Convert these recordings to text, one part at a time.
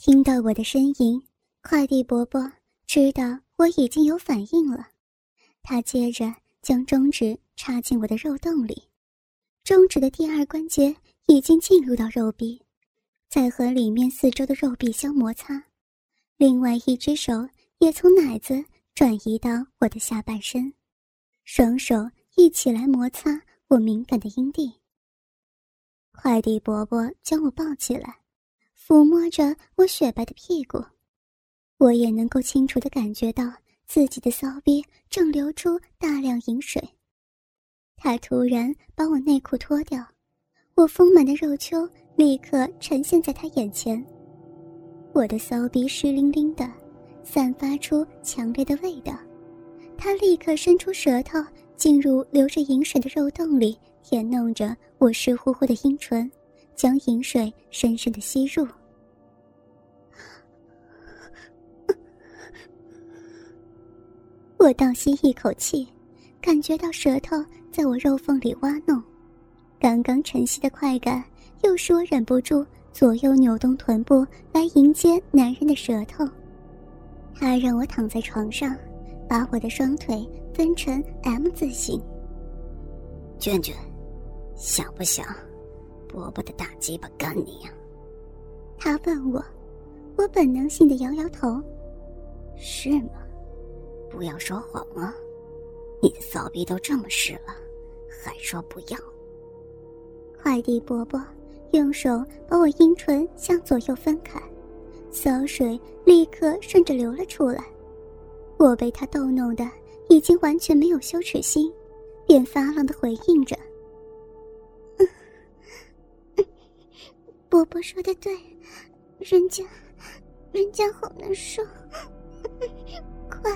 听到我的呻吟，快递伯伯知道我已经有反应了，他接着将中指插进我的肉洞里，中指的第二关节已经进入到肉壁，在和里面四周的肉壁相摩擦，另外一只手也从奶子转移到我的下半身，双手一起来摩擦我敏感的阴蒂。快递伯伯将我抱起来。抚摸着我雪白的屁股，我也能够清楚地感觉到自己的骚逼正流出大量饮水。他突然把我内裤脱掉，我丰满的肉丘立刻呈现在他眼前。我的骚逼湿淋淋的，散发出强烈的味道。他立刻伸出舌头进入流着饮水的肉洞里，舔弄着我湿乎乎的阴唇。将饮水深深的吸入，我倒吸一口气，感觉到舌头在我肉缝里挖弄，刚刚晨曦的快感又使我忍不住左右扭动臀部来迎接男人的舌头。他让我躺在床上，把我的双腿分成 M 字形。娟娟，想不想？伯伯的大鸡巴干你呀？他问我，我本能性的摇摇头。是吗？不要说谎啊！你的骚逼都这么湿了，还说不要？快递伯伯用手把我阴唇向左右分开，骚水立刻顺着流了出来。我被他逗弄的已经完全没有羞耻心，便发浪的回应着。伯伯说的对，人家，人家好难受，快，快，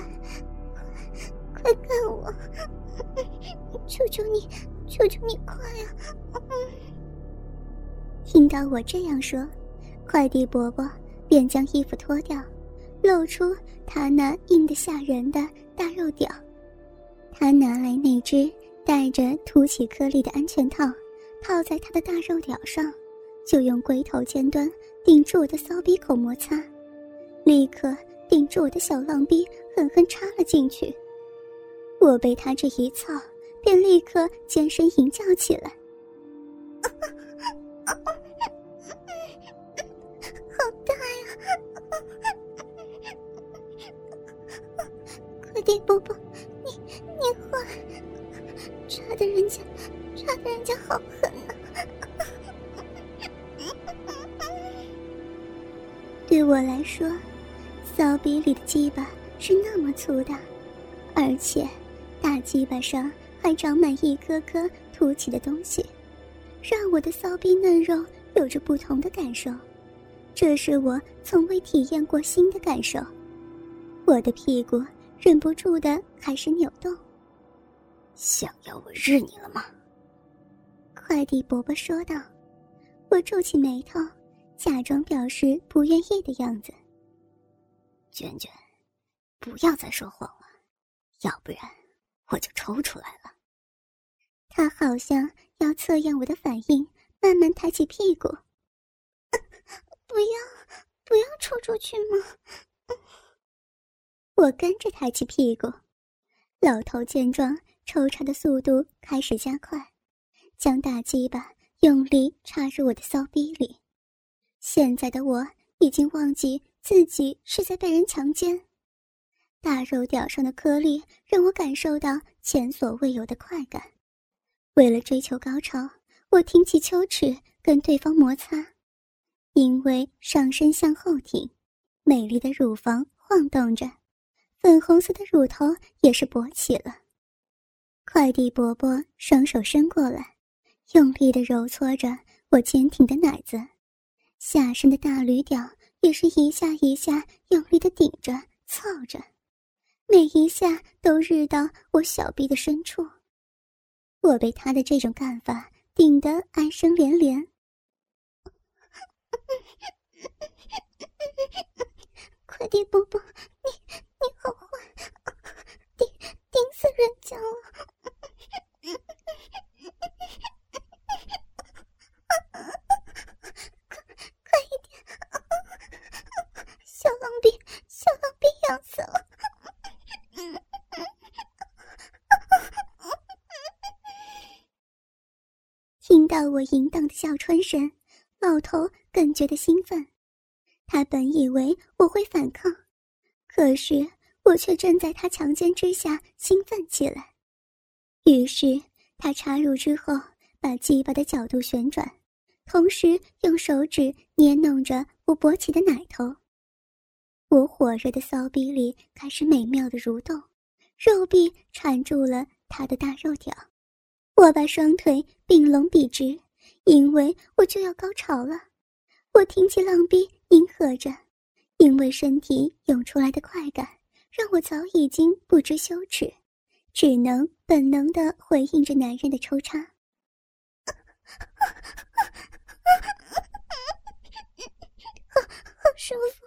快干我！求求你，求求你快啊！听到我这样说，快递伯伯便将衣服脱掉，露出他那硬得吓人的大肉屌。他拿来那只带着凸起颗粒的安全套，套在他的大肉屌上。就用龟头尖端顶住我的骚逼口摩擦，立刻顶住我的小浪逼狠狠插了进去。我被他这一操，便立刻尖声吟叫起来：“ 好大呀！快点，宝宝，你你坏，插的人家，插的人家好狠呐！”对我来说，骚逼里的鸡巴是那么粗大，而且大鸡巴上还长满一颗颗凸起的东西，让我的骚逼嫩肉有着不同的感受。这是我从未体验过新的感受。我的屁股忍不住的开始扭动。想要我日你了吗？快递伯伯说道。我皱起眉头。假装表示不愿意的样子。娟娟，不要再说谎了，要不然我就抽出来了。他好像要测验我的反应，慢慢抬起屁股。不要，不要抽出去吗？我跟着抬起屁股，老头见状，抽插的速度开始加快，将大鸡巴用力插入我的骚逼里。现在的我已经忘记自己是在被人强奸，大肉屌上的颗粒让我感受到前所未有的快感。为了追求高潮，我挺起秋齿跟对方摩擦，因为上身向后挺，美丽的乳房晃动着，粉红色的乳头也是勃起了。快递伯伯双手伸过来，用力的揉搓着我坚挺的奶子。下身的大驴屌也是一下一下用力的顶着、操着，每一下都日到我小臂的深处。我被他的这种干法顶得哀声连连。快点，伯伯，你你好坏，顶顶死人家了！淫荡的笑穿身，老头更觉得兴奋。他本以为我会反抗，可是我却正在他强奸之下兴奋起来。于是他插入之后，把鸡巴的角度旋转，同时用手指捏弄着我勃起的奶头。我火热的骚逼里开始美妙的蠕动，肉壁缠住了他的大肉条。我把双腿并拢笔直，因为我就要高潮了。我挺起浪逼，迎合着，因为身体涌出来的快感让我早已经不知羞耻，只能本能的回应着男人的抽插。好，好舒服。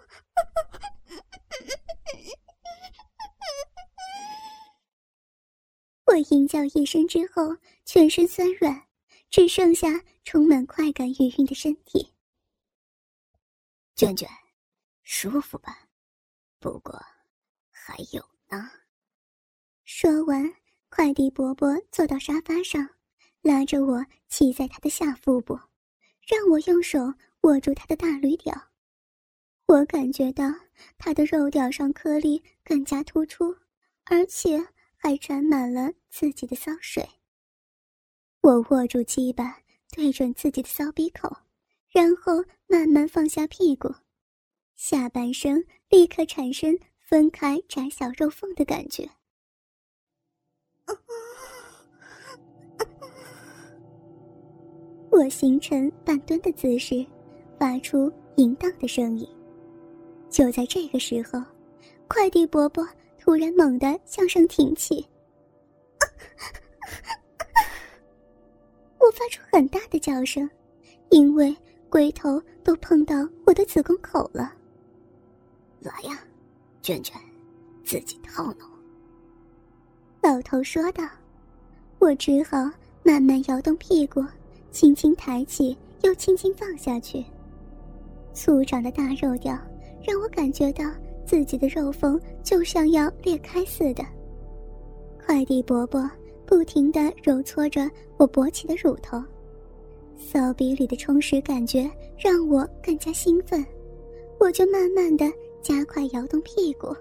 我吟叫一声之后，全身酸软，只剩下充满快感余韵的身体。卷卷，舒服吧？不过还有呢。说完，快递伯伯坐到沙发上，拉着我骑在他的下腹部，让我用手握住他的大驴屌。我感觉到他的肉屌上颗粒更加突出，而且。还沾满了自己的骚水。我握住鸡巴，对准自己的骚鼻口，然后慢慢放下屁股，下半身立刻产生分开窄小肉缝的感觉。我形成半蹲的姿势，发出淫荡的声音。就在这个时候，快递伯伯。突然猛地向上挺起，发出很大的叫声，因为龟头都碰到我的子宫口了。来呀，卷卷，自己套弄。老头说道。我只好慢慢摇动屁股，轻轻抬起，又轻轻放下去。粗长的大肉吊让我感觉到。自己的肉缝就像要裂开似的。快递伯伯不停地揉搓着我勃起的乳头，骚逼里的充实感觉让我更加兴奋，我就慢慢地加快摇动屁股。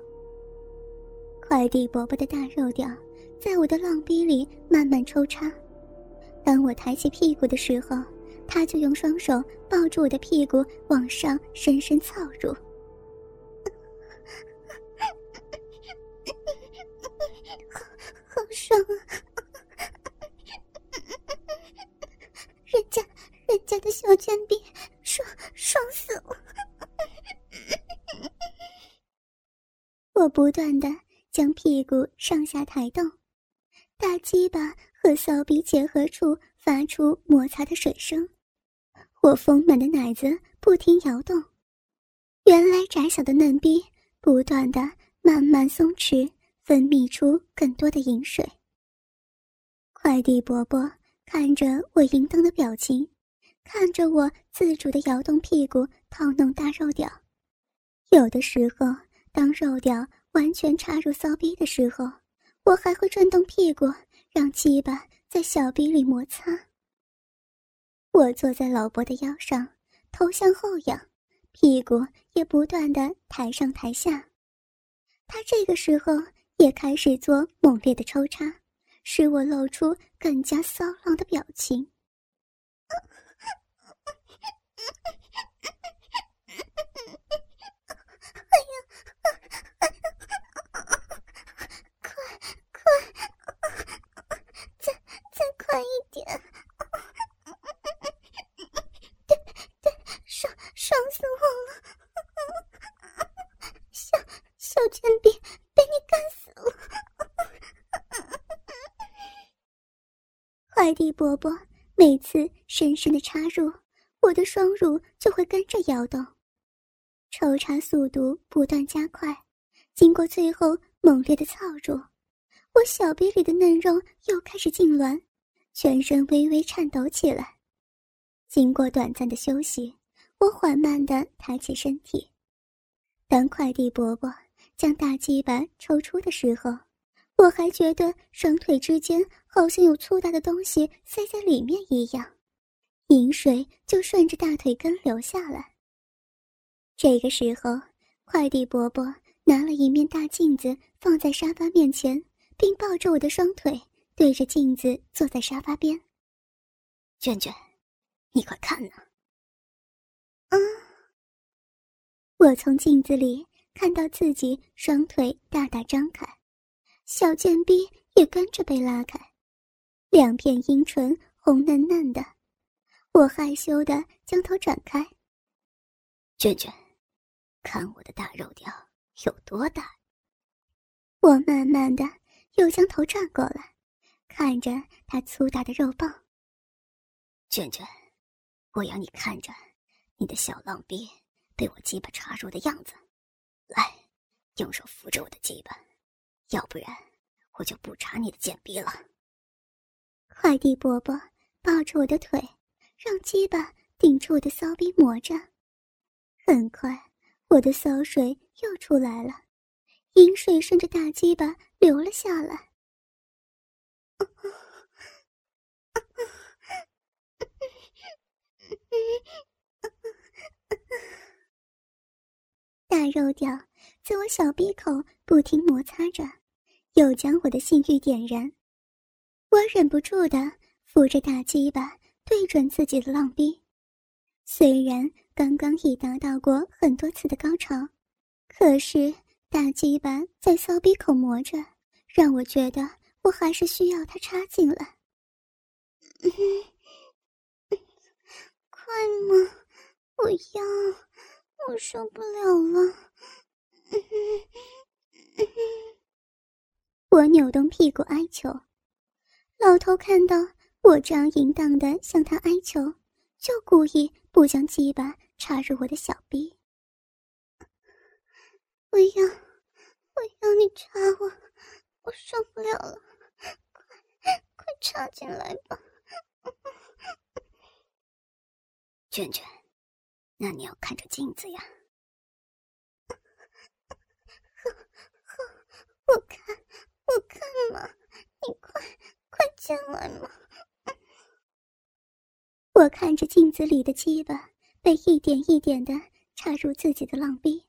快递伯伯的大肉屌在我的浪逼里慢慢抽插，当我抬起屁股的时候，他就用双手抱住我的屁股往上深深操入。好爽啊！小贱逼爽爽死了！我不断的将屁股上下抬动，大鸡巴和骚逼结合处发出摩擦的水声，我丰满的奶子不停摇动，原来窄小的嫩逼不断的慢慢松弛。分泌出更多的饮水。快递伯伯看着我淫荡的表情，看着我自主的摇动屁股套弄大肉屌。有的时候，当肉屌完全插入骚逼的时候，我还会转动屁股，让鸡巴在小逼里摩擦。我坐在老伯的腰上，头向后仰，屁股也不断的抬上抬下。他这个时候。也开始做猛烈的抽插，使我露出更加骚浪的表情。快快，再再快一点！对对，爽爽死我了！小小贱婢。被你干死了！快递伯伯每次深深的插入，我的双乳就会跟着摇动，抽插速度不断加快。经过最后猛烈的操作，我小臂里的嫩肉又开始痉挛，全身微微颤抖起来。经过短暂的休息，我缓慢的抬起身体。当快递伯伯。将大鸡巴抽出的时候，我还觉得双腿之间好像有粗大的东西塞在里面一样，饮水就顺着大腿根流下来。这个时候，快递伯伯拿了一面大镜子放在沙发面前，并抱着我的双腿，对着镜子坐在沙发边。娟娟，你快看呐！啊！我从镜子里看到自己双腿大大张开，小贱逼也跟着被拉开，两片阴唇红嫩嫩的。我害羞的将头转开。娟娟，看我的大肉条有多大。我慢慢的又将头转过来，看着他粗大的肉棒。娟娟，我要你看着你的小浪逼被我鸡巴插入的样子。来，用手扶着我的鸡巴，要不然我就不插你的贱逼了。快递伯伯抱着我的腿。让鸡巴顶住我的骚逼磨着，很快我的骚水又出来了，饮水顺着大鸡巴流了下来。大肉屌在我小鼻口不停摩擦着，又将我的性欲点燃。我忍不住的扶着大鸡巴。对准自己的浪逼，虽然刚刚已达到过很多次的高潮，可是大鸡巴在骚逼口磨着，让我觉得我还是需要它插进来。快吗？我要，我受不了了。我扭动屁股哀求，老头看到。我这样淫荡的向他哀求，就故意不将鸡巴插入我的小臂。我要，我要你插我，我受不了了，快，快插进来吧！娟娟，那你要看着镜子呀。我看，我看嘛，你快，快进来嘛！我看着镜子里的鸡巴被一点一点的插入自己的浪逼，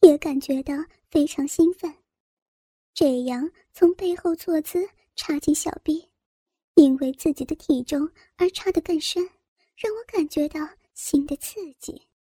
也感觉到非常兴奋。这样从背后坐姿插进小臂，因为自己的体重而插得更深，让我感觉到新的刺激。